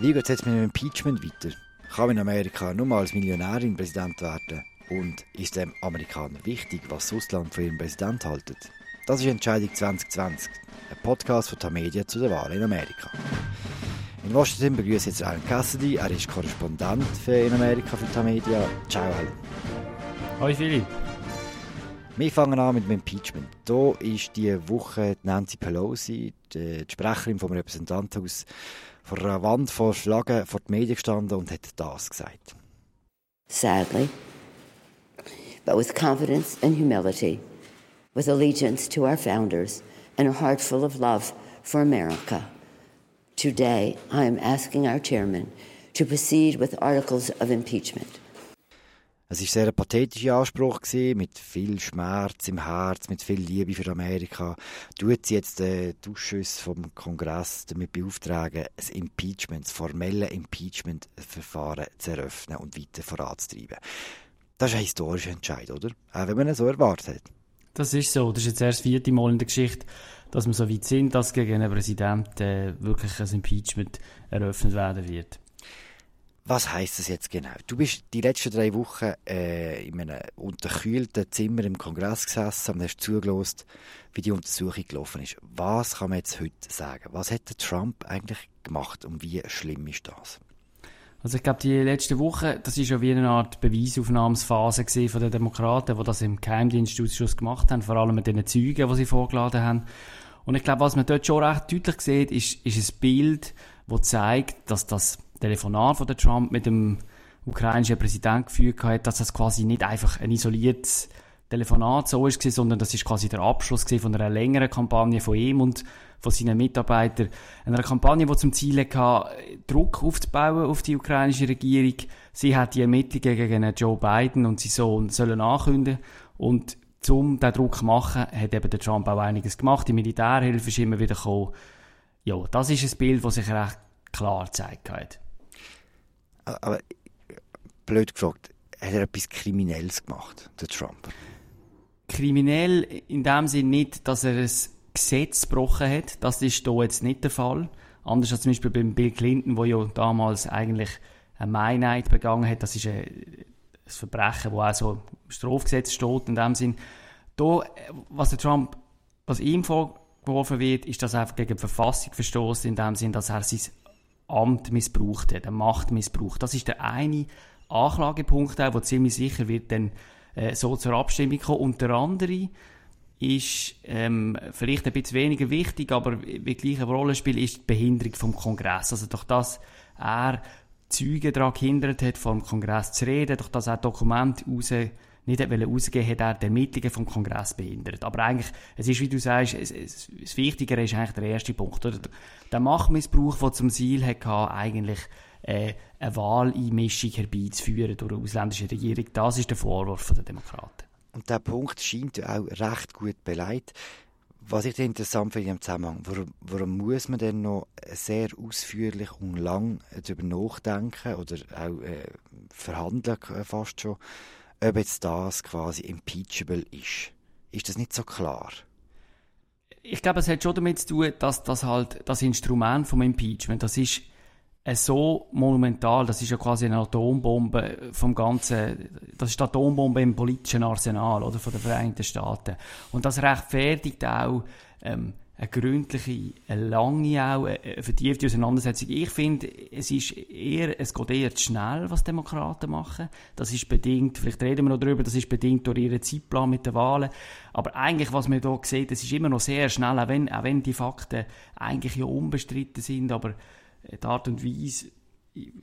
Wie geht es jetzt mit dem Impeachment weiter? Kann man in Amerika nur mal als Millionärin Präsident werden? Und ist dem Amerikanern wichtig, was das Ausland von ihrem Präsident haltet? Das ist Entscheidung 2020, ein Podcast von Tamedia zu der Wahl in Amerika. In Washington begrüße ich jetzt Alan Cassidy, er ist Korrespondent für in Amerika für Tamedia. Ciao Alan. Hallo Philipp. Wir fangen an mit dem Impeachment. Hier ist diese Woche Nancy Pelosi, die Sprecherin vom Repräsentantenhaus, vor die Medien gestanden und hat das gesagt. Sadly, but with confidence and humility, with allegiance to our founders and a heart full of love for America. Today, I am asking our chairman to proceed with articles of impeachment. Es war sehr ein pathetischer Anspruch, gewesen, mit viel Schmerz im Herz, mit viel Liebe für Amerika. Tut sie jetzt äh, die Ausschüsse vom Kongress damit beauftragen, ein Impeachment, das formelle Impeachment-Verfahren zu eröffnen und weiter voranzutreiben. Das ist ein historischer Entscheid, oder? Auch wenn man es so erwartet hat. Das ist so. Das ist jetzt erst das vierte Mal in der Geschichte, dass wir so weit sind, dass gegen einen Präsidenten äh, wirklich ein Impeachment eröffnet werden wird. Was heißt das jetzt genau? Du bist die letzten drei Wochen äh, in einem unterkühlten Zimmer im Kongress gesessen und hast zugelost, wie die Untersuchung gelaufen ist. Was kann man jetzt heute sagen? Was hat der Trump eigentlich gemacht und wie schlimm ist das? Also ich glaube, die letzte Woche, das ist ja wie eine Art Beweisaufnahmsphase von den Demokraten, die das im Geheimdienstausschuss gemacht haben, vor allem mit den Zeugen, die sie vorgeladen haben. Und ich glaube, was man dort schon recht deutlich sieht, ist, ist ein Bild, das zeigt, dass das Telefonat von Trump mit dem ukrainischen Präsidenten geführt hat, dass das quasi nicht einfach ein isoliertes Telefonat so ist, sondern das ist quasi der Abschluss von einer längeren Kampagne von ihm und von seinen Mitarbeitern. Einer Kampagne, die zum Ziel hatte, Druck aufzubauen auf die ukrainische Regierung. Sie hat die Ermittlungen gegen Joe Biden und sein Sohn sollen ankündigen. Und um diesen Druck zu machen, hat eben der Trump auch einiges gemacht. Die Militärhilfe ist immer wieder gekommen. Ja, das ist ein Bild, das sich recht klar gezeigt hat. Aber blöd gefragt, hat er etwas Kriminelles gemacht, der Trump? Kriminell in dem Sinn nicht, dass er ein Gesetz gebrochen hat. Das ist hier jetzt nicht der Fall. Anders als zum Beispiel beim Bill Clinton, wo ja damals eigentlich eine Meinheit begangen hat. Das ist ein, Verbrechen, wo auch so im Strafgesetz steht in dem Sinn. Da, was der Trump, was ihm vorgeworfen wird, ist, dass er gegen die Verfassung verstoßt, in dem Sinn, dass er sein Amt missbraucht hat, eine Macht missbraucht. Das ist der eine Anklagepunkt, der ziemlich sicher wird dann äh, so zur Abstimmung kommen. Und der andere ist ähm, vielleicht ein bisschen weniger wichtig, aber wie gleich eine Rolle spielt, ist die Behinderung vom Kongress. Also durch das er Zeugen daran gehindert hat, vom Kongress zu reden, durch das er Dokumente raus nicht rausgegeben hat er die Ermittlungen vom Kongress behindert. Aber eigentlich, es ist, wie du sagst, es, es, das Wichtigere ist eigentlich der erste Punkt. Oder? Der Machtmissbrauch, der zum Ziel hatte, eigentlich äh, eine Wahleinmischung herbeizuführen durch eine ausländische Regierung, das ist der Vorwurf der Demokraten. Und der Punkt scheint auch recht gut beleidigt. Was ich interessant finde im Zusammenhang, warum, warum, muss man denn noch sehr ausführlich und lang darüber nachdenken oder auch äh, verhandeln fast schon, ob jetzt das quasi impeachable ist. Ist das nicht so klar? Ich glaube, es hat schon damit zu tun, dass das halt das Instrument vom Impeachment, das ist äh, so monumental, das ist ja quasi eine Atombombe vom ganzen, das ist die Atombombe im politischen Arsenal, oder, von den Vereinigten Staaten. Und das rechtfertigt auch, ähm, eine gründliche, eine lange auch, eine vertiefte Auseinandersetzung. Ich finde, es ist eher, es geht eher zu schnell, was Demokraten machen. Das ist bedingt, vielleicht reden wir noch darüber, das ist bedingt durch ihren Zeitplan mit den Wahlen. Aber eigentlich, was man hier sieht, es ist immer noch sehr schnell, auch wenn, auch wenn die Fakten eigentlich ja unbestritten sind, aber die Art und Weise,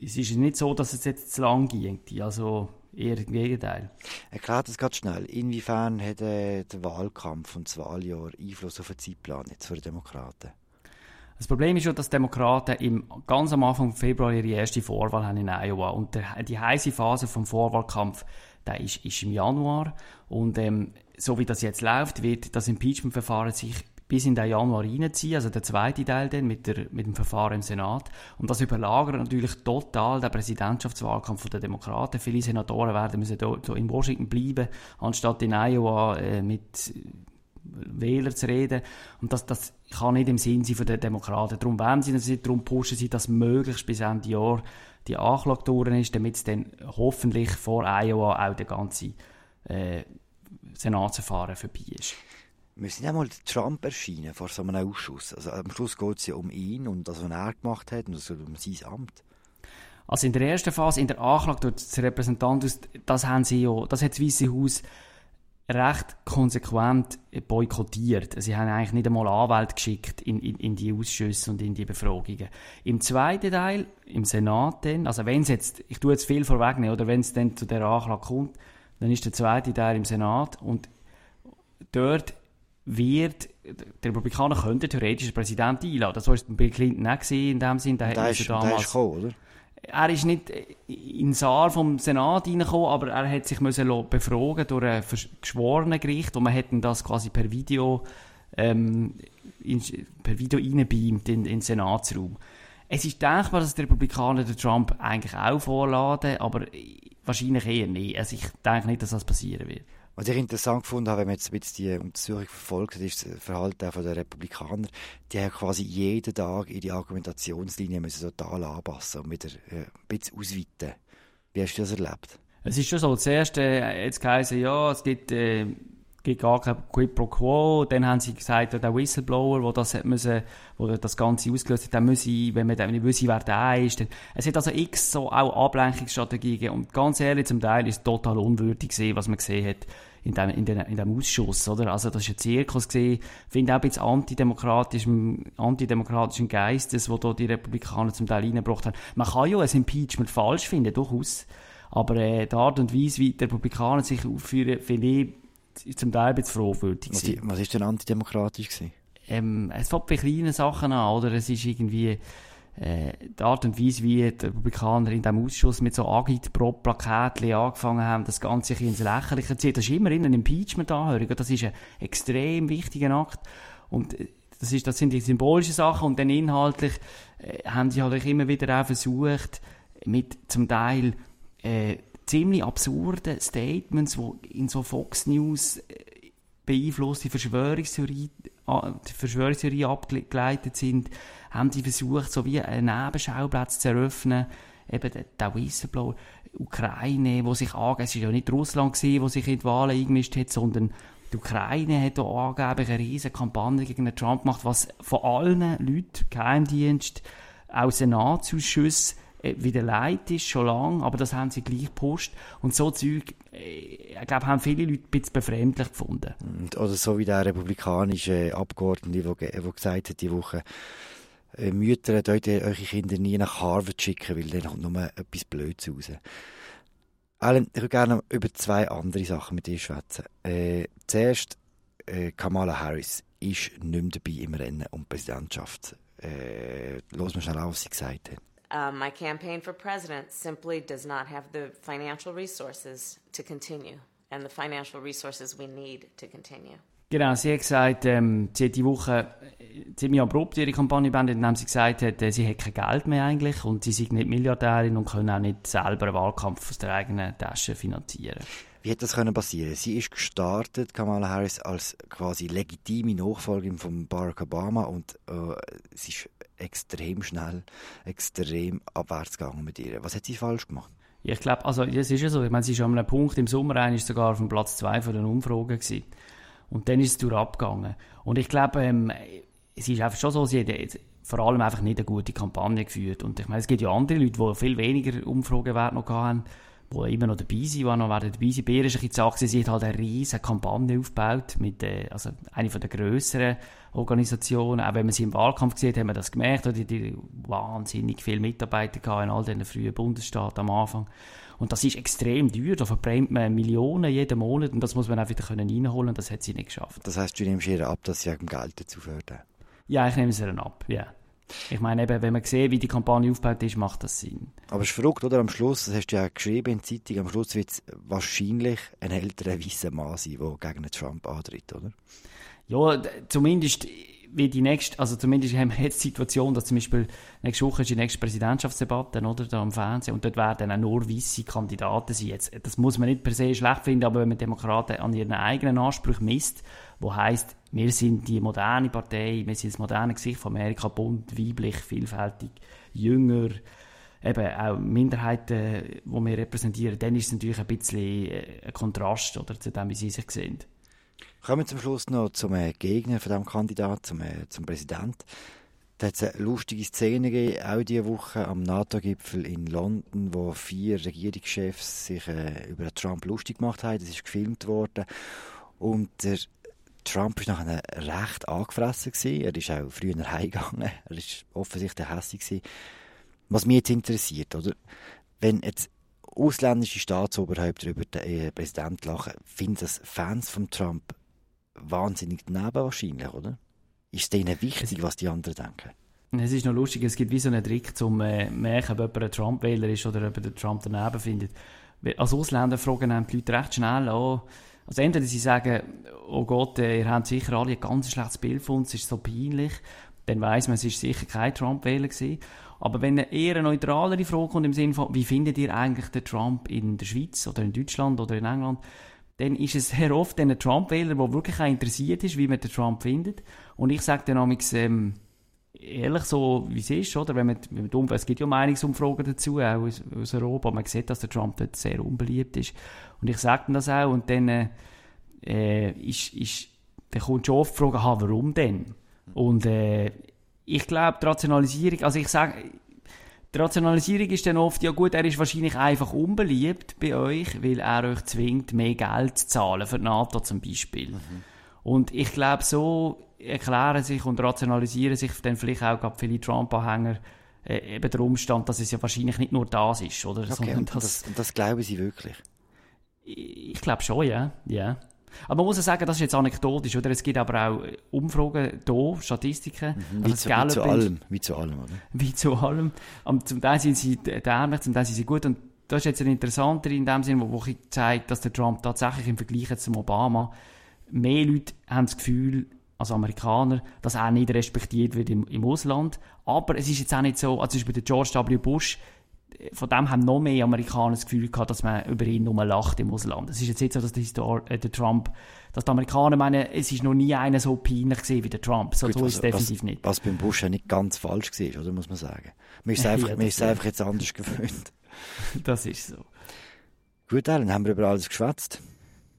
es ist nicht so, dass es jetzt zu lang ging. Also, Eher im Gegenteil. Erklärt das ganz schnell. Inwiefern hat äh, der Wahlkampf und das Wahljahr Einfluss auf den Zeitplan jetzt für die Demokraten? Das Problem ist schon, dass die Demokraten im, ganz am Anfang Februar ihre erste Vorwahl haben in Iowa. Und der, die heiße Phase vom Vorwahlkampf, der ist, ist im Januar. Und ähm, so wie das jetzt läuft, wird das Impeachment-Verfahren sich bis in den Januar reinziehen, also der zweite Teil dann mit, der, mit dem Verfahren im Senat. Und das überlagert natürlich total den Präsidentschaftswahlkampf der Demokraten. Viele Senatoren werden müssen da, in Washington bleiben, anstatt in Iowa äh, mit Wähler zu reden. Und das, das kann nicht im Sinn sein von den Demokraten. Darum wollen sie das nicht, darum pushen sie, dass möglichst bis Ende Jahr die Anklage durch ist, damit es dann hoffentlich vor Iowa auch der ganze äh, Senatsverfahren vorbei ist. Müssen einmal Trump erscheinen vor so einem Ausschuss? Also am Schluss geht es ja um ihn und das, was er gemacht hat und also um sein Amt. Also in der ersten Phase, in der Anklage durch das Repräsentantenhaus, das haben sie ja, das hat das Weiße Haus recht konsequent boykottiert. Sie haben eigentlich nicht einmal Anwälte geschickt in, in, in, die Ausschüsse und in die Befragungen. Im zweiten Teil, im Senat dann, also wenn es jetzt, ich tue jetzt viel vorwegnehmen, oder wenn es dann zu der Anklage kommt, dann ist der zweite Teil im Senat und dort wird, der Republikaner könnte theoretisch den Präsident einladen. Das war Bill Clinton auch in dem Sinn, der, der ist, damals... Der ist gekommen, oder? er ist nicht in den Saal vom Senat reingekommen, aber er hat sich müssen befragen durch ein geschworenen Gericht und man hat das quasi per Video ähm, in, per Video reinbeamt in, in den Senatsraum. Es ist denkbar, dass die Republikaner den Trump eigentlich auch vorladen, aber wahrscheinlich eher nicht. Also ich denke nicht, dass das passieren wird. Was ich interessant gefunden habe, wenn man jetzt ein bisschen die Untersuchung verfolgt, ist das Verhalten von der Republikaner. Die haben quasi jeden Tag ihre Argumentationslinie müssen total anpassen und wieder äh, ein bisschen ausweiten. Wie hast du das erlebt? Es ist schon so, zuerst äh, jetzt geheißen, ja, es gibt, äh, gibt gar kein Quid pro Quo. Dann haben sie gesagt, der Whistleblower, der das, hat müssen, wo das Ganze ausgelöst hat, der muss wenn man nicht wissen, wer der ist. Dann, es hat also x so auch Ablenkungsstrategien gegeben. Und ganz ehrlich, zum Teil ist es total unwürdig gewesen, was man gesehen hat in dem, in, dem, in dem Ausschuss, oder? Also, das ist ein Zirkus gewesen. Ich finde auch ein bisschen antidemokratischem, antidemokratischen Geistes, wo da die Republikaner zum Teil reingebracht haben. Man kann ja ein Impeachment falsch finden, durchaus. Aber, äh, die Art und Weise, wie die Republikaner sich aufführen, finde ich zum Teil ein bisschen fragwürdig. Was, was ist denn antidemokratisch gewesen? Ähm, es fängt bei kleinen Sachen an, oder? Es ist irgendwie, äh, die Art und Weise, wie die Republikaner in diesem Ausschuss mit so Agit-Pro-Plakatchen angefangen haben, das Ganze ins Lächerliche zu ziehen. Das ist immerhin eine Impeachment-Anhörung. Das ist ein extrem wichtiger Akt. Und äh, das, ist, das sind die symbolischen Sachen. Und dann inhaltlich äh, haben sie halt immer wieder auch versucht, mit zum Teil äh, ziemlich absurden Statements, die in so Fox News äh, beeinflusste Verschwörungstheorie, die Verschwörungstheorie abgeleitet sind, haben die versucht, so wie einen Nebenschauplatz zu eröffnen, eben der Whistleblower, Ukraine, wo sich angeht, es war ja nicht Russland gewesen, wo sich in die Wahlen eingemischt hat, sondern die Ukraine hat hier angeblich eine riesige Kampagne gegen Trump gemacht, was von allen Leuten, Geheimdienst, auch Senatsausschüsse, wieder leid ist, schon lange, aber das haben sie gleich gepostet. Und so Zeug, äh, ich glaube, haben viele Leute ein bisschen befremdlich gefunden. Oder so wie der republikanische Abgeordnete, der gesagt hat, die Woche, äh, Mütter dort eure Kinder nie nach Harvard schicken, weil dann kommt nur etwas Blödes raus. Alan, ich würde gerne über zwei andere Sachen mit dir schwätzen. Äh, zuerst, äh, Kamala Harris ist nicht mehr dabei im Rennen um die Präsidentschaft. Äh, los mal schnell auf, was sie gesagt hat. Uh, my campaign for president simply does not have the financial resources to continue and the financial resources we need to continue. Genau, sie hat gesagt, ähm, sie hat die Woche äh, ziemlich abrupt ihre Kampagne beendet, indem sie gesagt hat, äh, sie hat kein Geld mehr eigentlich und sie sei nicht Milliardärin und können auch nicht selber einen Wahlkampf aus der eigenen Tasche finanzieren. Wie hätte das können passieren? Sie ist gestartet, Kamala Harris, als quasi legitime Nachfolgerin von Barack Obama und äh, sie ist extrem schnell, extrem abwärts gegangen mit ihr. Was hat sie falsch gemacht? Ich glaube, also es ist ja so, ich meine, sie ist an einem Punkt im Sommer ein, ist sogar auf dem Platz 2 von den Umfragen gewesen. Und dann ist es durch abgegangen. Und ich glaube, ähm, es ist einfach schon so, sie hat vor allem einfach nicht eine gute Kampagne geführt. Und ich meine, es gibt ja andere Leute, die viel weniger Umfragewert noch haben, die immer noch dabei sind, die noch werden dabei sind. Bei ihr ist ein bisschen sie hat halt eine riesige Kampagne aufgebaut, mit, äh, also eine von der grösseren Organisationen. Auch wenn man sie im Wahlkampf sieht, haben wir das gemerkt, die, die wahnsinnig viele Mitarbeiter in all diesen frühen Bundesstaaten am Anfang. Und das ist extrem teuer, da verbrennt man Millionen jeden Monat und das muss man auch wieder können reinholen und das hat sie nicht geschafft. Das heißt, du nimmst ihr ab, dass sie Geld dazu fördern? Ja, ich nehme es ihr ab, ja. Ich meine eben, wenn man sieht, wie die Kampagne aufgebaut ist, macht das Sinn. Aber es ist verrückt, oder? Am Schluss, das hast du ja geschrieben in der Zeitung, am Schluss wird es wahrscheinlich ein älterer weißer Mann sein, der gegen Trump antritt, oder? Ja, zumindest wie die nächste, also zumindest haben wir jetzt die Situation, dass zum Beispiel nächste Woche ist die nächste Präsidentschaftsdebatte, oder, da am Fernsehen, und dort werden auch nur weisse Kandidaten sein. Jetzt, das muss man nicht per se schlecht finden, aber wenn man Demokraten an ihren eigenen Ansprüchen misst, wo heißt, wir sind die moderne Partei, wir sind das moderne Gesicht von Amerika, bunt, weiblich, vielfältig, jünger, eben auch Minderheiten, die wir repräsentieren, dann ist es natürlich ein bisschen äh, ein Kontrast oder, zu dem, wie sie sich sehen. Kommen wir zum Schluss noch zum äh, Gegner von diesem Kandidat, zum, äh, zum Präsident. Da hat es eine lustige Szene gegeben, auch diese Woche am NATO-Gipfel in London, wo vier Regierungschefs sich äh, über Trump lustig gemacht haben. Das ist gefilmt worden. Und der Trump war nachher recht angefressen. Gewesen. Er ist auch früher heimgegangen. Er ist offensichtlich hässlich. Gewesen. Was mich jetzt interessiert, oder? Wenn jetzt ausländische Staatsoberhäupter über den äh, Präsidenten lachen, finden das Fans von Trump wahnsinnig daneben wahrscheinlich, oder? Ist es denen wichtig, was die anderen denken? Es ist noch lustig, es gibt wie so einen Trick zum äh, merken, ob jemand ein Trump-Wähler ist oder ob der Trump daneben findet. Als Ausländer fragen die Leute recht schnell an, also entweder sie sagen, oh Gott, äh, ihr habt sicher alle ein ganz schlechtes Bild von uns, es ist so peinlich, dann weiß man, es ist sicher kein Trump-Wähler. Aber wenn eine eher neutralere Frage kommt im Sinne von, wie findet ihr eigentlich den Trump in der Schweiz oder in Deutschland oder in England, dann ist es sehr oft ein Trump-Wähler, der wirklich auch interessiert ist, wie man den Trump findet. Und ich sage dann amigs, ähm, ehrlich so, wie es ist, oder? Wenn man, wenn man es gibt ja Meinungsumfragen dazu, auch aus, aus, Europa, man sieht, dass der Trump dort sehr unbeliebt ist. Und ich sage dann das auch, und dann, äh, äh ist, ist, dann kommt schon oft die Frage, warum denn? Und, äh, ich glaube, die Rationalisierung, also ich sage, die Rationalisierung ist dann oft, ja gut, er ist wahrscheinlich einfach unbeliebt bei euch, weil er euch zwingt, mehr Geld zu zahlen, für die NATO zum Beispiel. Mhm. Und ich glaube, so erklären sich und rationalisieren sich dann vielleicht auch viele Trump-Anhänger äh, eben der Umstand, dass es ja wahrscheinlich nicht nur das ist, oder? Okay, und das, das, das glauben sie wirklich? Ich, ich glaube schon, ja. ja. Aber man muss ja sagen, das ist jetzt anekdotisch, oder? Es gibt aber auch Umfragen hier, Statistiken. Mhm, wie, zu, wie zu allem, wie zu allem, oder? Wie zu allem. Und zum Teil sind sie dämlich, zum Teil sind sie gut. Und das ist jetzt ein interessanter in dem Sinne, wo, wo ich zeigt, dass der Trump tatsächlich im Vergleich zum Obama mehr Leute haben das Gefühl, als Amerikaner, dass er nicht respektiert wird im, im Ausland. Aber es ist jetzt auch nicht so, also zum Beispiel der George W. Bush, von dem haben noch mehr Amerikaner das Gefühl gehabt, dass man über ihn nur lacht im Ausland. Es ist jetzt nicht so, dass der, Histor äh, der Trump, dass die Amerikaner meinen, es ist noch nie einer so peinlich gesehen wie der Trump. So, Gut, so ist es definitiv was, nicht. Was beim Bush ja nicht ganz falsch war, oder muss man sagen. Man ist einfach, ja, man ist einfach jetzt anders gewöhnt. Das ist so. Gut, Alan, haben wir über alles geschwätzt?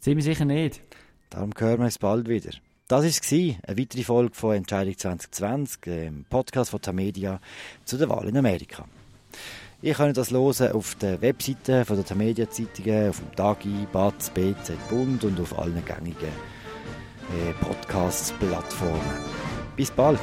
Sind wir sicher nicht. Darum hören wir uns bald wieder. Das war es, eine weitere Folge von Entscheidung 2020, dem Podcast von Tamedia zu der Wahl in Amerika. Ihr könnt das hören auf der Webseite von der Tamedia Zeitungen, auf dem Tagi, Batz, BZ, Bund und auf allen gängigen äh, Podcast-Plattformen. Bis bald!